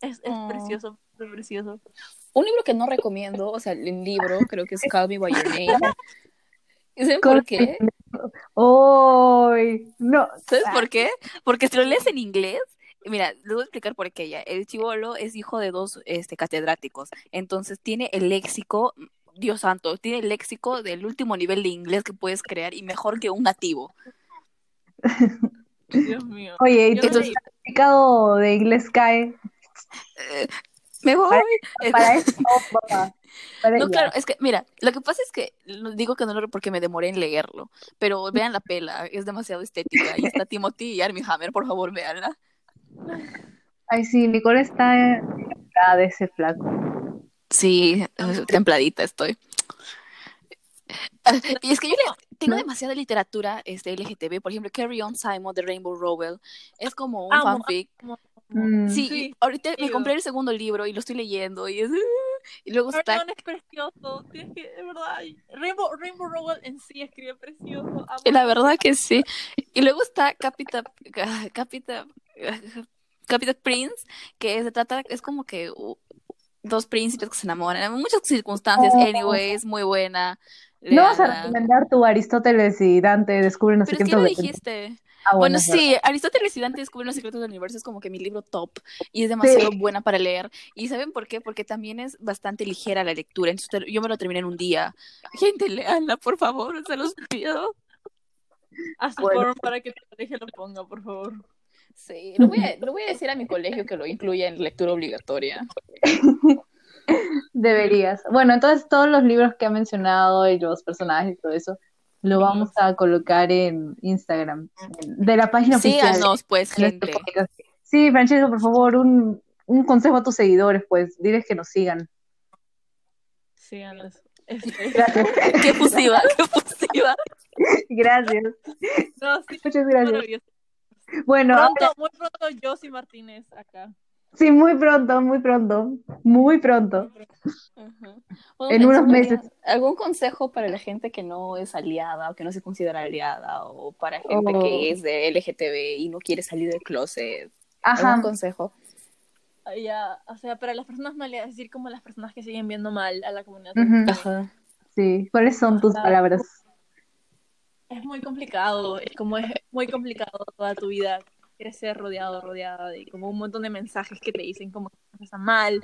Es, es Oh. precioso, es precioso. Un libro que no recomiendo, o sea, el libro, creo que es Call Me By Your Name. ¿Y ¿Saben por qué? Uy, no. ¿Sabes por qué? Porque si lo lees en inglés, mira, les voy a explicar por qué ya. El chivolo es hijo de dos este, catedráticos, entonces tiene el léxico, Dios santo, tiene el léxico del último nivel de inglés que puedes crear y mejor que un nativo. Dios mío. Oye, ¿y tu certificado de inglés cae? Eh, me voy. Para eso, no, papá. Para No, ya. claro, es que, mira, lo que pasa es que digo que no lo porque me demoré en leerlo, pero vean la pela, es demasiado estética. Y está Timothy y Armie Hammer, por favor, véanla. Ay, sí, Nicole está de ese flaco. Sí, templadita estoy. Y es que yo le- tengo demasiada literatura este, LGTB, por ejemplo, Carry On Simon de Rainbow Rowell. Es como un Amo, fanfic. amo. Mm. Sí, ahorita me compré el segundo libro y lo estoy leyendo y es... Y luego está... Perdón, es precioso. Tienes que, de verdad. Rainbow, Rainbow Rowell en sí escribe precioso. amo. La verdad que sí. Y luego está Capita, Capita, Capita Prince, que se trata, es como que uh, dos príncipes que se enamoran, en muchas circunstancias, Oh. anyway, es muy buena. No vas a recomendar tu Aristóteles y Dante descubren los Pero es que secretos lo del dijiste. Ah, Bueno, verdad. sí, Aristóteles y Dante descubren los secretos del universo es como que mi libro top y es demasiado buena para leer. ¿Y saben por qué? Porque también es bastante ligera la lectura. Entonces yo me lo terminé en un día. Gente, leanla, por favor, se los pido. Haz Bueno. forma para que tu colegio lo ponga, por favor. Sí, lo voy, a, lo voy a decir a mi colegio que lo incluya en lectura obligatoria. Deberías. Bueno, entonces todos los libros que ha mencionado y los personajes y todo eso, Lo vamos a colocar en Instagram, de la página oficial. Síganos, pues, gente. Sí, Francesco, por favor, un, un consejo a tus seguidores, pues, diles que nos sigan. Síganos. Este, Gracias. Qué fusiva, qué fusiva. Gracias. no, sí, Muchas gracias. Bueno, Pronto, ahora- muy pronto, Josie Martínez acá. Sí, muy pronto, muy pronto, muy pronto. En unos ¿tú meses. ¿Algún consejo para la gente que no es aliada o que no se considera aliada o para gente Oh. que es de LGTB y no quiere salir del closet? Ajá. ¿Algún consejo? Ah, Ya, o sea, para las personas mal, es decir, como las personas que siguen viendo mal a la comunidad. Ajá. Sí, ¿cuáles son tus Ajá. palabras? Es muy complicado, es como es muy complicado toda tu vida crecer rodeado, rodeada de como un montón de mensajes que te dicen como que está mal,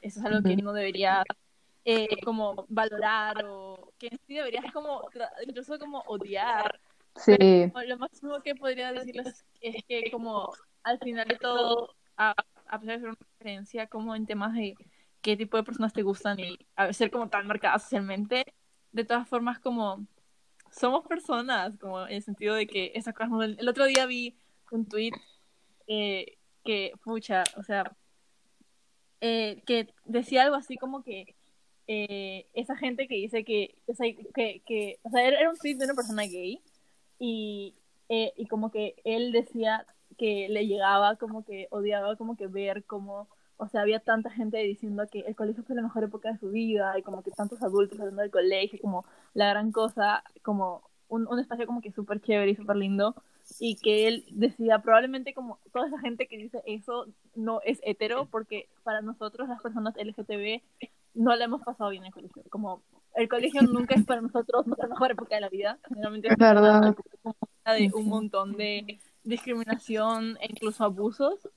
eso es algo que no debería eh, como valorar o que en sí deberías como incluso como odiar. Sí, O Lo máximo que podría decirles es que como al final de todo, a, a pesar de ser una diferencia como en temas de qué tipo de personas te gustan y a ser como tan marcadas socialmente, de todas formas como somos personas, como en el sentido de que esas cosas El otro día vi un tweet eh, que, pucha, o sea, eh, que decía algo así como que eh, esa gente que dice que, o sea, que, que, o sea, era un tweet de una persona gay y, eh, y como que él decía que le llegaba como que odiaba como que ver como o sea había tanta gente diciendo que el colegio fue la mejor época de su vida y como que tantos adultos hablando del colegio como la gran cosa como un, un espacio como que súper chévere y súper lindo y que él decía probablemente como toda esa gente que dice eso no es hetero porque para nosotros las personas LGTB no la hemos pasado bien en el colegio. Como el colegio nunca es para nosotros nuestra mejor época de la vida. Generalmente es verdad. una de un montón de discriminación e incluso abusos.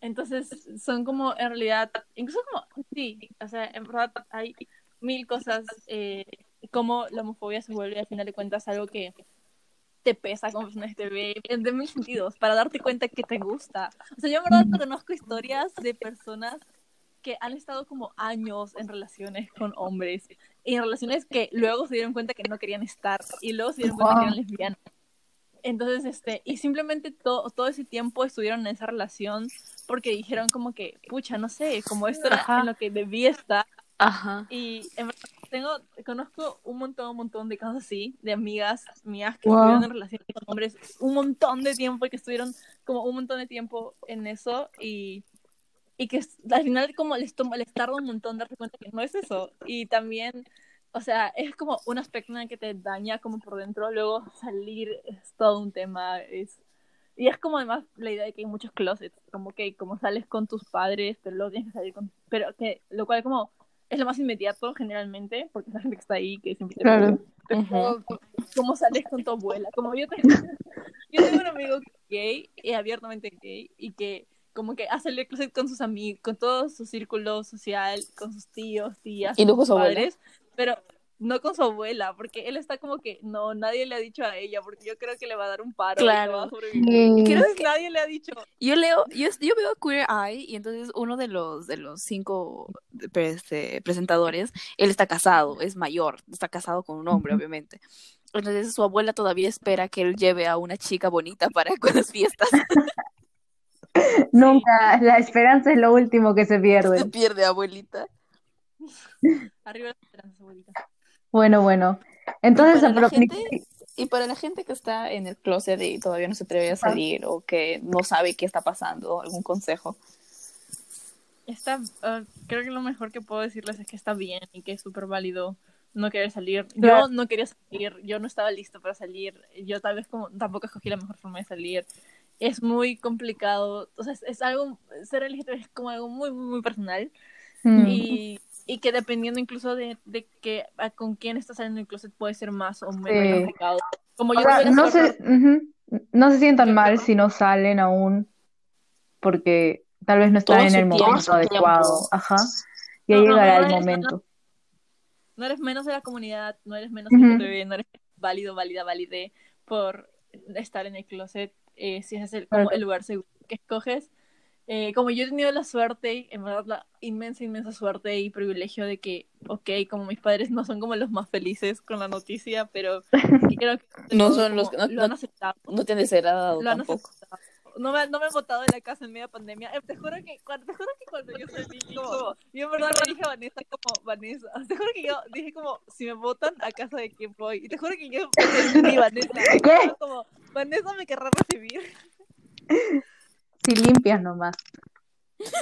Entonces son como en realidad incluso como sí o sea en verdad hay mil cosas eh, como la homofobia se vuelve al final de cuentas algo que te pesa te ve de mil sentidos para darte cuenta que te gusta o sea yo en verdad conozco historias de personas que han estado como años en relaciones con hombres y en relaciones que luego se dieron cuenta que no querían estar y luego se dieron cuenta que eran lesbianas entonces, este, y simplemente todo, todo ese tiempo estuvieron en esa relación porque dijeron como que, pucha, no sé, como esto era Ajá. en lo que debía estar. Ajá. Y en verdad tengo, conozco un montón, un montón de casos así, de amigas mías que Wow. estuvieron en relaciones con hombres un montón de tiempo y que estuvieron como un montón de tiempo en eso y, y que al final como les, toma, les tarda un montón darse cuenta que no es eso. Y también, o sea, es como un aspecto en el que te daña como por dentro, luego salir es todo un tema, es... Y es como además la idea de que hay muchos closets, como que como sales con tus padres, pero luego tienes que salir con... Pero que lo cual como es lo más inmediato generalmente, porque es la gente que está ahí que siempre te Claro. cómo sales con tu abuela, como yo tengo, yo tengo un amigo gay, y abiertamente gay, y que como que hace el closet con sus amigos, con todo su círculo social, con sus tíos, tías, Y con sus abuela. padres, pero no con su abuela, porque él está como que, no, nadie le ha dicho a ella, porque yo creo que le va a dar un paro y Claro. no va a sobrevivir. Creo Entonces nadie le ha dicho, Yo leo, yo, yo veo Queer Eye y entonces uno de los de los cinco este, presentadores, él está casado, es mayor, está casado con un hombre, obviamente. Entonces su abuela todavía espera que él lleve a una chica bonita para con las fiestas. Nunca, la esperanza es lo último que se Se pierde. pierde, abuelita. arriba la esperanza, abuelita. Bueno, bueno. Entonces, para la gente- Y para la gente que está en el closet y todavía no se atreve a salir o que no sabe qué está pasando, algún consejo. Está, ah, creo que lo mejor que puedo decirles es que está bien y que es súper válido no querer salir. Claro. Yo no quería salir, yo no estaba listo para salir, yo tal vez como tampoco escogí la mejor forma de salir. Es muy complicado, o sea, es, es algo, ser LGTB es como algo muy, muy, muy personal Mm. y, y que dependiendo incluso de, de que a- con quién estás saliendo en el closet puede ser más o menos Sí. complicado. Como O sea, no se, no se sientan mal si no salen aún, porque tal vez no están en el momento adecuado. Ajá. Ya No, llegará no el momento. no eres menos de la comunidad, no eres menos Ujú. LGTB, no eres válido, válida, valide por estar en el closet, eh, si ese es el, como el lugar seguro que escoges. Eh, como yo he tenido la suerte, en verdad la inmensa, inmensa suerte y privilegio de que, ok, como mis padres no son como los más felices con la noticia, pero sí creo que No son los que- no- lo han aceptado. No te han han tampoco. aceptado. No me, no me han botado de la casa en media pandemia. Eh, te juro que cuando, te juro que cuando yo salí, como, yo en verdad le dije a Vanessa como, Vanessa, te juro que yo dije como, si me votan, ¿a casa de quién voy? Y te juro que yo entendí, Vanessa. ¿Qué? Como, Vanessa me querrá recibir. Si limpias nomás.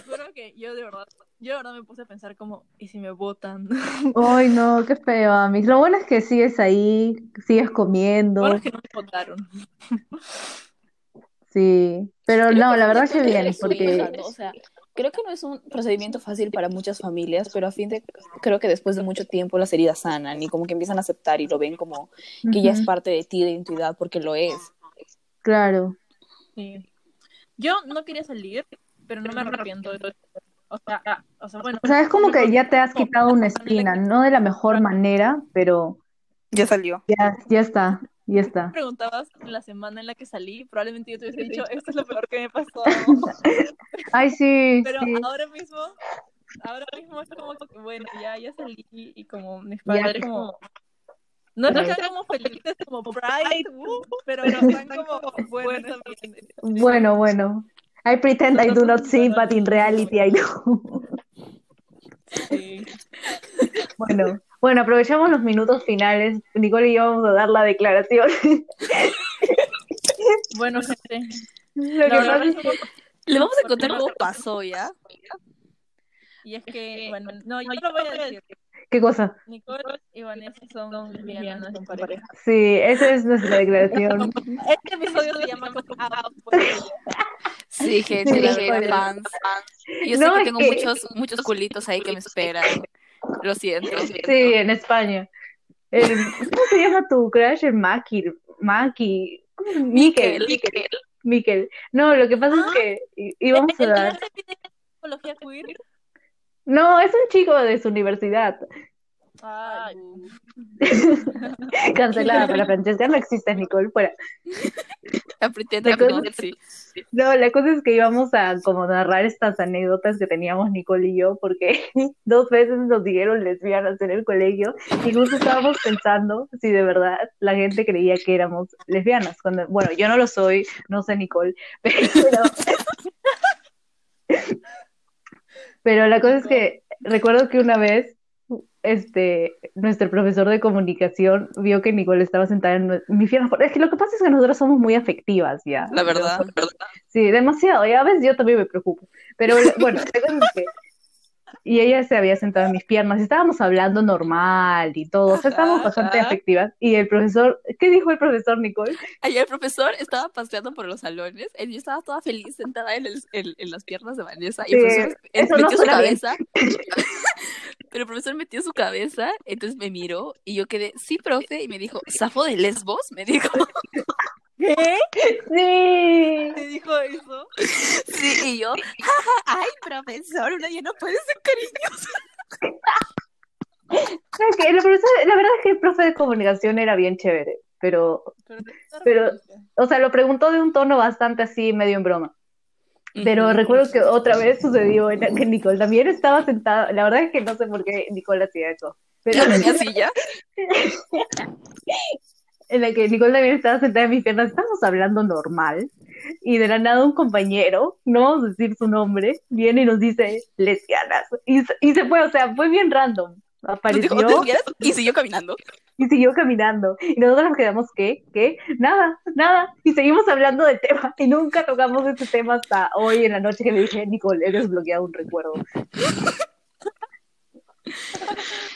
Juro que yo de verdad, yo de verdad me puse a pensar como, ¿y si me votan? Ay, no, qué feo, Amis. Lo bueno es que sigues ahí, sigues comiendo. Bueno, es que no me votaron. Sí, pero Creo no, que la verdad que bien, porque. O sea, creo que no es un procedimiento fácil para muchas familias, pero a fin de, creo que después de mucho tiempo las heridas sanan y como que empiezan a aceptar y lo ven como que ya es parte de ti, de tu identidad, porque lo es. claro. Sí. Yo no quería salir, pero no me arrepiento de O sea, o sea, bueno. O sea, es como que ya te has quitado una espina, no de la mejor manera, pero Ya salió. ya, ya está, ya me está. preguntabas en la semana en la que salí, probablemente yo te hubiese dicho, esto es lo peor que me pasó. Ay, sí, Pero sí. ahora mismo, ahora mismo es como que, bueno, ya, ya salí y como mis Ya. padres como... No Claro. están como felices como Pride, uh, pero están como buenos también. Bueno, bueno. I pretend I do not see, but in reality I do. Sí. Bueno, bueno, aprovechamos los minutos finales. Nicole y yo vamos a dar la declaración. Bueno, gente, Lo que pasa es es que, que- Le vamos a contar cómo pasó, ¿ya? y es que, bueno, no, yo lo voy a decir. ¿Qué cosa? Nicole y Vanessa son lesbianas en pareja. Sí, esa es nuestra declaración. Este episodio se llama. Sí, gente, Sí, fans. Yo sé No, que es tengo que- muchos, muchos culitos ahí que me esperan. Lo siento. Sí, en España. El- ¿cómo se llama tu crush? El Maki. Maki. ¿Cómo se- Miquel. Miquel. Miquel. No, lo que pasa es que í- íbamos a ¿El que dar. psicología queer? No, es un chico de su universidad. Ay, Cancelada para Francesca, no existe Nicole, fuera. La cosa- sí. No, la cosa es que íbamos a como narrar estas anécdotas que teníamos Nicole y yo, porque dos veces nos dijeron lesbianas en el colegio y justo estábamos pensando si de verdad la gente creía que éramos lesbianas. Cuando, bueno, yo no lo soy, no sé Nicole, pero, pero la cosa es que recuerdo que una vez este, nuestro profesor de comunicación vio que Nicole estaba sentada en mi pierna. Es que lo que pasa es que nosotros somos muy afectivas, ya. La verdad, la verdad. Sí, demasiado. Y a veces yo también me preocupo. Pero bueno, la cosa es que... Y ella se había sentado en mis piernas y estábamos hablando normal y todo. O sea, estábamos bastante afectivas. Y el profesor, ¿qué dijo el profesor Nicole? Ayer el profesor estaba paseando por los salones y yo estaba toda feliz sentada en, el- en- en las piernas de Vanessa y el Sí, profesor no metió su cabeza. Pero el profesor metió su cabeza, entonces me miró y yo quedé, sí, profe, y me dijo, ¿Safo de Lesbos? Me dijo, ¿Qué? Sí. ¿Te dijo eso? sí, y yo, "Ja, ja, ay, profesor, uno ya no puede ser el profesor- la verdad es que el profe de comunicación era bien chévere. Pero, Pero, Pero- o sea, lo preguntó de un tono bastante así, medio en broma. Pero recuerdo que otra vez sucedió en la que Nicole también estaba sentada. La verdad es que no sé por qué Nicole hacía eso. Pero tenía silla. en la que Nicole también estaba sentada en mis piernas, estábamos hablando normal, y de la nada un compañero, no vamos a decir su nombre, viene y nos dice lesbianas, y, se- y se fue, o sea, fue bien random, apareció y siguió caminando. y siguió caminando, y nosotros nos quedamos, ¿qué? ¿Qué? Nada, nada, y seguimos hablando del tema, y nunca tocamos ese tema hasta hoy en la noche que le dije, Nicole, he desbloqueado un recuerdo.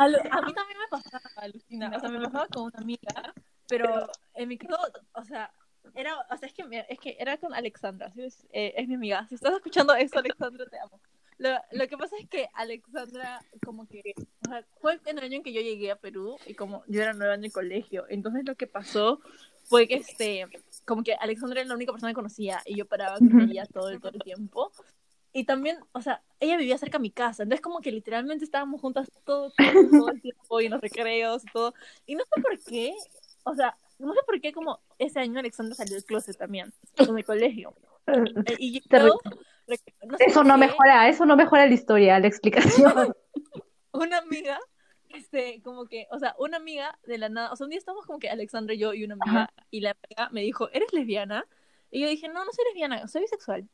A, lo- a mí también me pasaba, alucina. O sea, me pasaba con una amiga, pero en mi caso, o sea, era, o sea, es que, es que era con Alexandra, ¿sí? es, eh, es mi amiga. Si estás escuchando esto, Alexandra, te amo. Lo, lo que pasa es que Alexandra, como que, o sea, fue en el año en que yo llegué a Perú y como yo era nueva en el colegio, entonces lo que pasó fue que, este, como que Alexandra era la única persona que conocía y yo paraba con ella todo el, todo el tiempo. Y también, o sea, ella vivía cerca de mi casa, entonces como que literalmente estábamos juntas todo, todo, todo el tiempo y en los recreos y todo. Y no sé por qué, o sea, no sé por qué como ese año Alexandra salió del closet también, en el colegio. Eh, Y yo, no sé Eso no qué, mejora, eso no mejora la historia, la explicación. una amiga, este, como que, o sea, una amiga de la nada, o sea, un día estábamos como que Alexandra y yo y una amiga, y la amiga me dijo, ¿eres lesbiana? Y yo dije, no, no soy lesbiana, soy bisexual.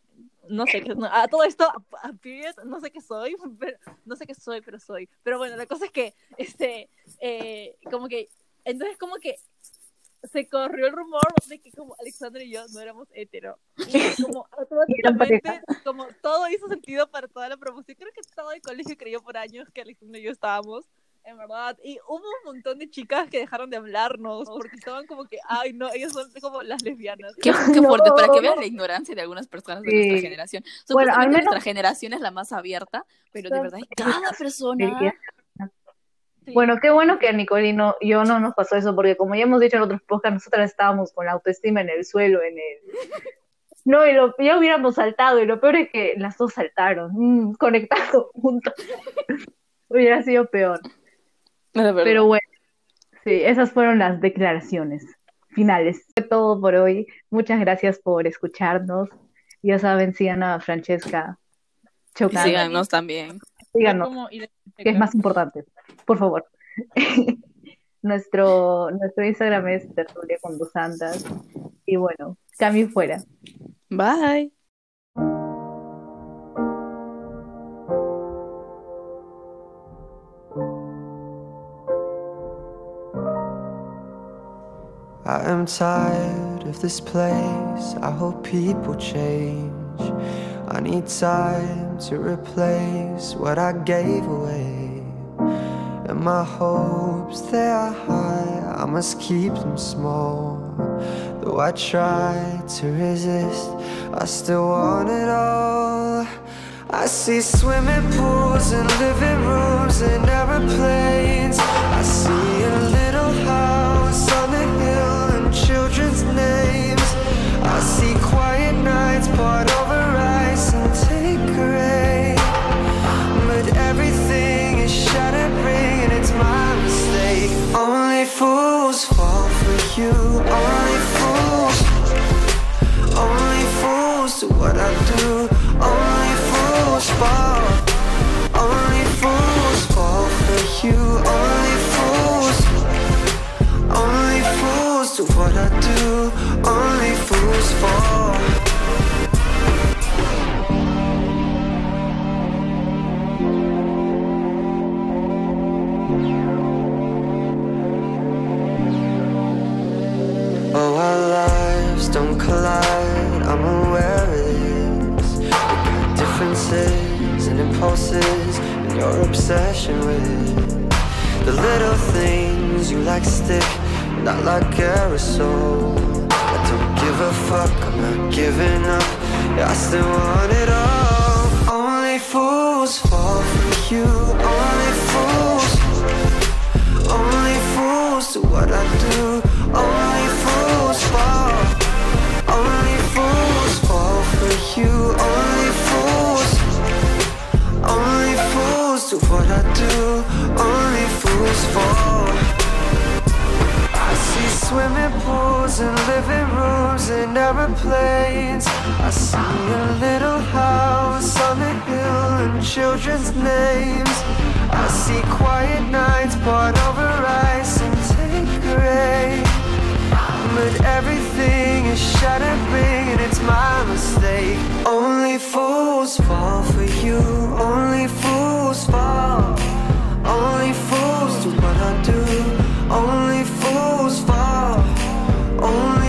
No sé qué, no, a todo esto, a- a period, no sé qué soy, pero, no sé qué soy, pero soy. Pero bueno, la cosa es que, este, eh, como que, entonces como que se corrió el rumor de que como Alexandra y yo no éramos hetero. Y como automáticamente, como todo hizo sentido para toda la promoción. Creo que todo el colegio creyó por años que Alexandra y yo estábamos, en verdad. Y hubo un montón de chicas que dejaron de hablarnos porque estaban como que, ay, no, ellas son como las lesbianas. Qué, qué fuerte, para que vean la ignorancia de algunas personas de Sí. nuestra generación. Bueno, al menos- nuestra generación es la más abierta, pero de verdad, cada persona. Sí. Bueno, qué bueno que a Nicole y no, yo no nos pasó eso, porque como ya hemos dicho en otros podcasts, nosotras estábamos con la autoestima en el suelo, en el... No, y lo, ya hubiéramos saltado, y lo peor es que las dos saltaron, mm, conectados juntos. Hubiera sido peor. Pero bueno, sí, esas fueron las declaraciones finales. Fue todo por hoy. Muchas gracias por escucharnos. Ya saben, sigan a Francesca Y Chocando. síganos también. Síganos. Identificar- que es más importante, por favor. nuestro, nuestro Instagram es Tertulia con dos santas. Y bueno, cambio fuera. Bye. I am tired of this place. I hope people change. I need time to replace what I gave away. And my hopes, they are high. I must keep them small. Though I try to resist, I still want it all. I see swimming pools and living rooms and aeroplanes. What I do. Only fools fall. Oh, our lives don't collide. I'm aware of this. We got differences and impulses, and your obsession with the little things you like stick, not like aerosol. I don't give a fuck. I'm not giving up. Yeah, I still want it all. Only fools fall for you. Only fools. Only fools do what I do. Only fools fall. Only fools fall for you. Only fools. Only fools do what I do. Swimming pools and living rooms and aeroplanes. I see a little house on the hill and children's names. I see quiet nights poured over ice and take rain. But everything is shattering and it's my mistake. Only fools fall for you. Only fools fall. Only fools do what I do. Only fools fall. Only